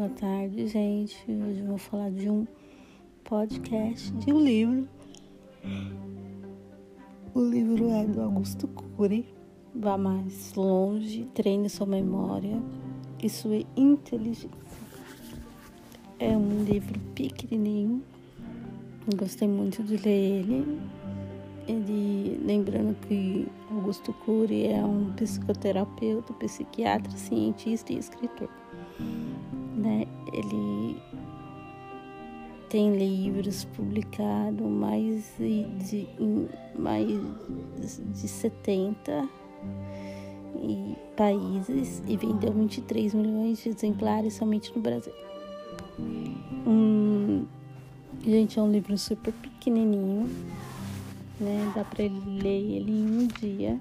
Boa tarde, gente. Hoje eu vou falar de um podcast, de um livro. O livro é do Augusto Cury. Vá mais longe, treine sua memória e sua inteligência. É um livro pequenininho. Gostei muito de ler ele. Ele, lembrando que Augusto Cury é um psicoterapeuta, psiquiatra, cientista e escritor né? Ele tem livros publicados mais de, mais de 70 e países e vendeu 23 milhões de exemplares somente no Brasil. Hum, gente, é um livro super pequenininho, né? Dá para ler ele em um dia.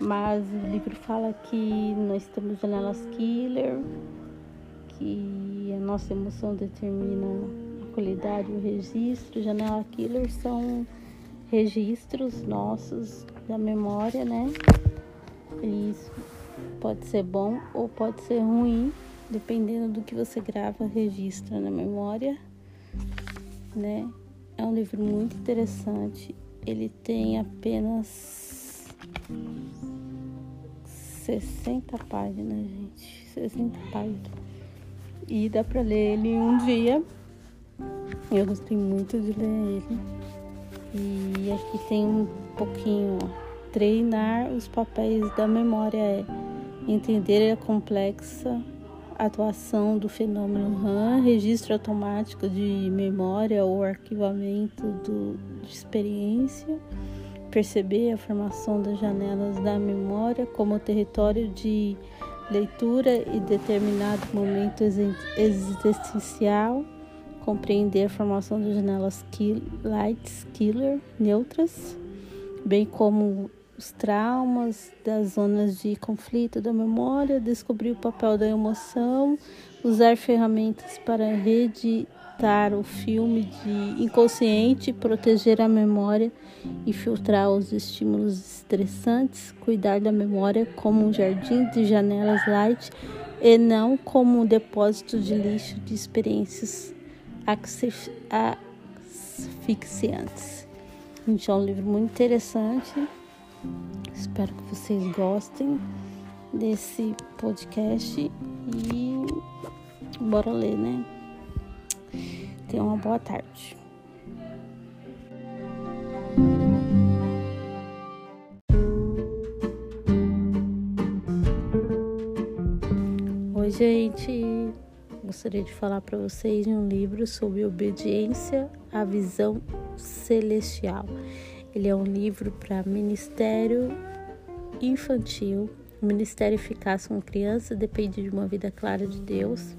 Mas o livro fala que nós temos janelas killer, que a nossa emoção determina a qualidade o registro. Janela killer são registros nossos da memória, né? E isso pode ser bom ou pode ser ruim, dependendo do que você grava, registra na memória, né? É um livro muito interessante. Ele tem apenas 60 páginas, gente. 60 páginas. E dá pra ler ele um dia. Eu gostei muito de ler ele. E aqui tem um pouquinho, ó. Treinar os papéis da memória é entender a complexa atuação do fenômeno RAM, registro automático de memória ou arquivamento do, de experiência, perceber a formação das janelas da memória como território de leitura e determinado momento existencial, compreender a formação das janelas kill, lights killer neutras, bem como os traumas das zonas de conflito da memória, descobrir o papel da emoção, usar ferramentas para reeditar o filme de inconsciente, proteger a memória e filtrar os estímulos estressantes, cuidar da memória como um jardim de janelas light e não como um depósito de lixo de experiências asfixiantes. Então, é um livro muito interessante. Espero que vocês gostem desse podcast e bora ler, né? Tenham uma boa tarde. Oi, gente. Gostaria de falar para vocês de um livro sobre obediência à visão celestial. Ele é um livro para ministério infantil. O ministério eficaz com criança depende de uma vida clara de Deus.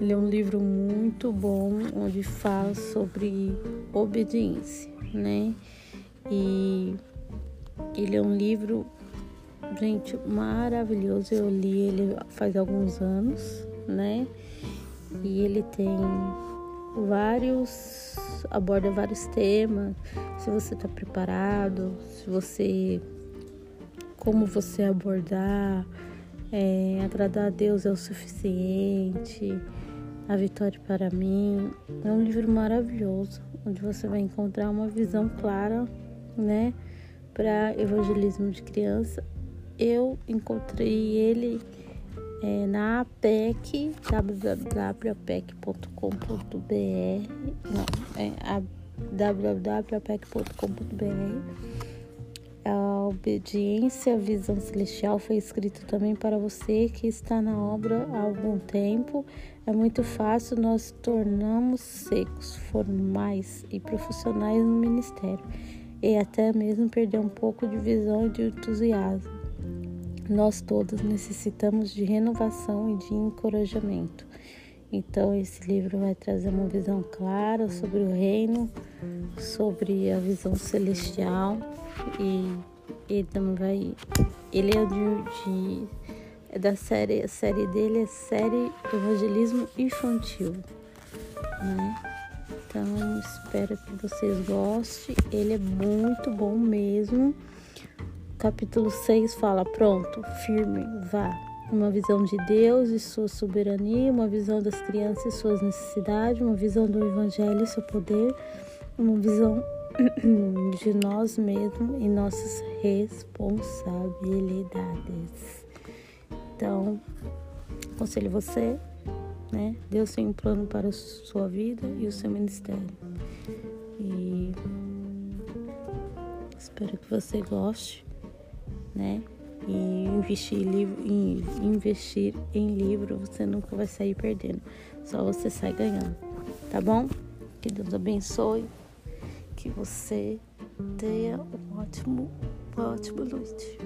Ele é um livro muito bom, onde fala sobre obediência, né? E ele é um livro Gente, maravilhoso. Eu li ele faz alguns anos, né? E ele tem vários. aborda vários temas. Se você está preparado, se você. como você abordar. É, agradar a Deus é o suficiente. A vitória para mim. É um livro maravilhoso, onde você vai encontrar uma visão clara, né? Para evangelismo de criança eu encontrei ele é, na APEC, www.apec.com.br, não, é www.apec.com.br. Obediência à visão celestial foi escrito também para você que está na obra há algum tempo. É muito fácil, nós tornamos secos, formais e profissionais no ministério e até mesmo perder um pouco de visão e de entusiasmo. Nós todos necessitamos de renovação e de encorajamento. Então, esse livro vai trazer uma visão clara sobre o reino, sobre a visão celestial e ele também vai. Ele é de, de é da série, a série dele é série Evangelismo Infantil, né? Então, espero que vocês gostem. Ele é muito bom mesmo capítulo 6 fala: Pronto, firme, vá. uma visão de Deus e sua soberania, uma visão das crianças e suas necessidades, uma visão do Evangelho e seu poder, uma visão de nós mesmos e nossas responsabilidades. Então, aconselho você, né? Deus tem um plano para a sua vida e o seu ministério. E espero que você goste, né? E investir em, investir em livro, você nunca vai sair perdendo. Só você sai ganhando. Tá bom? Que Deus abençoe. Que você tenha um ótimo, uma ótima noite.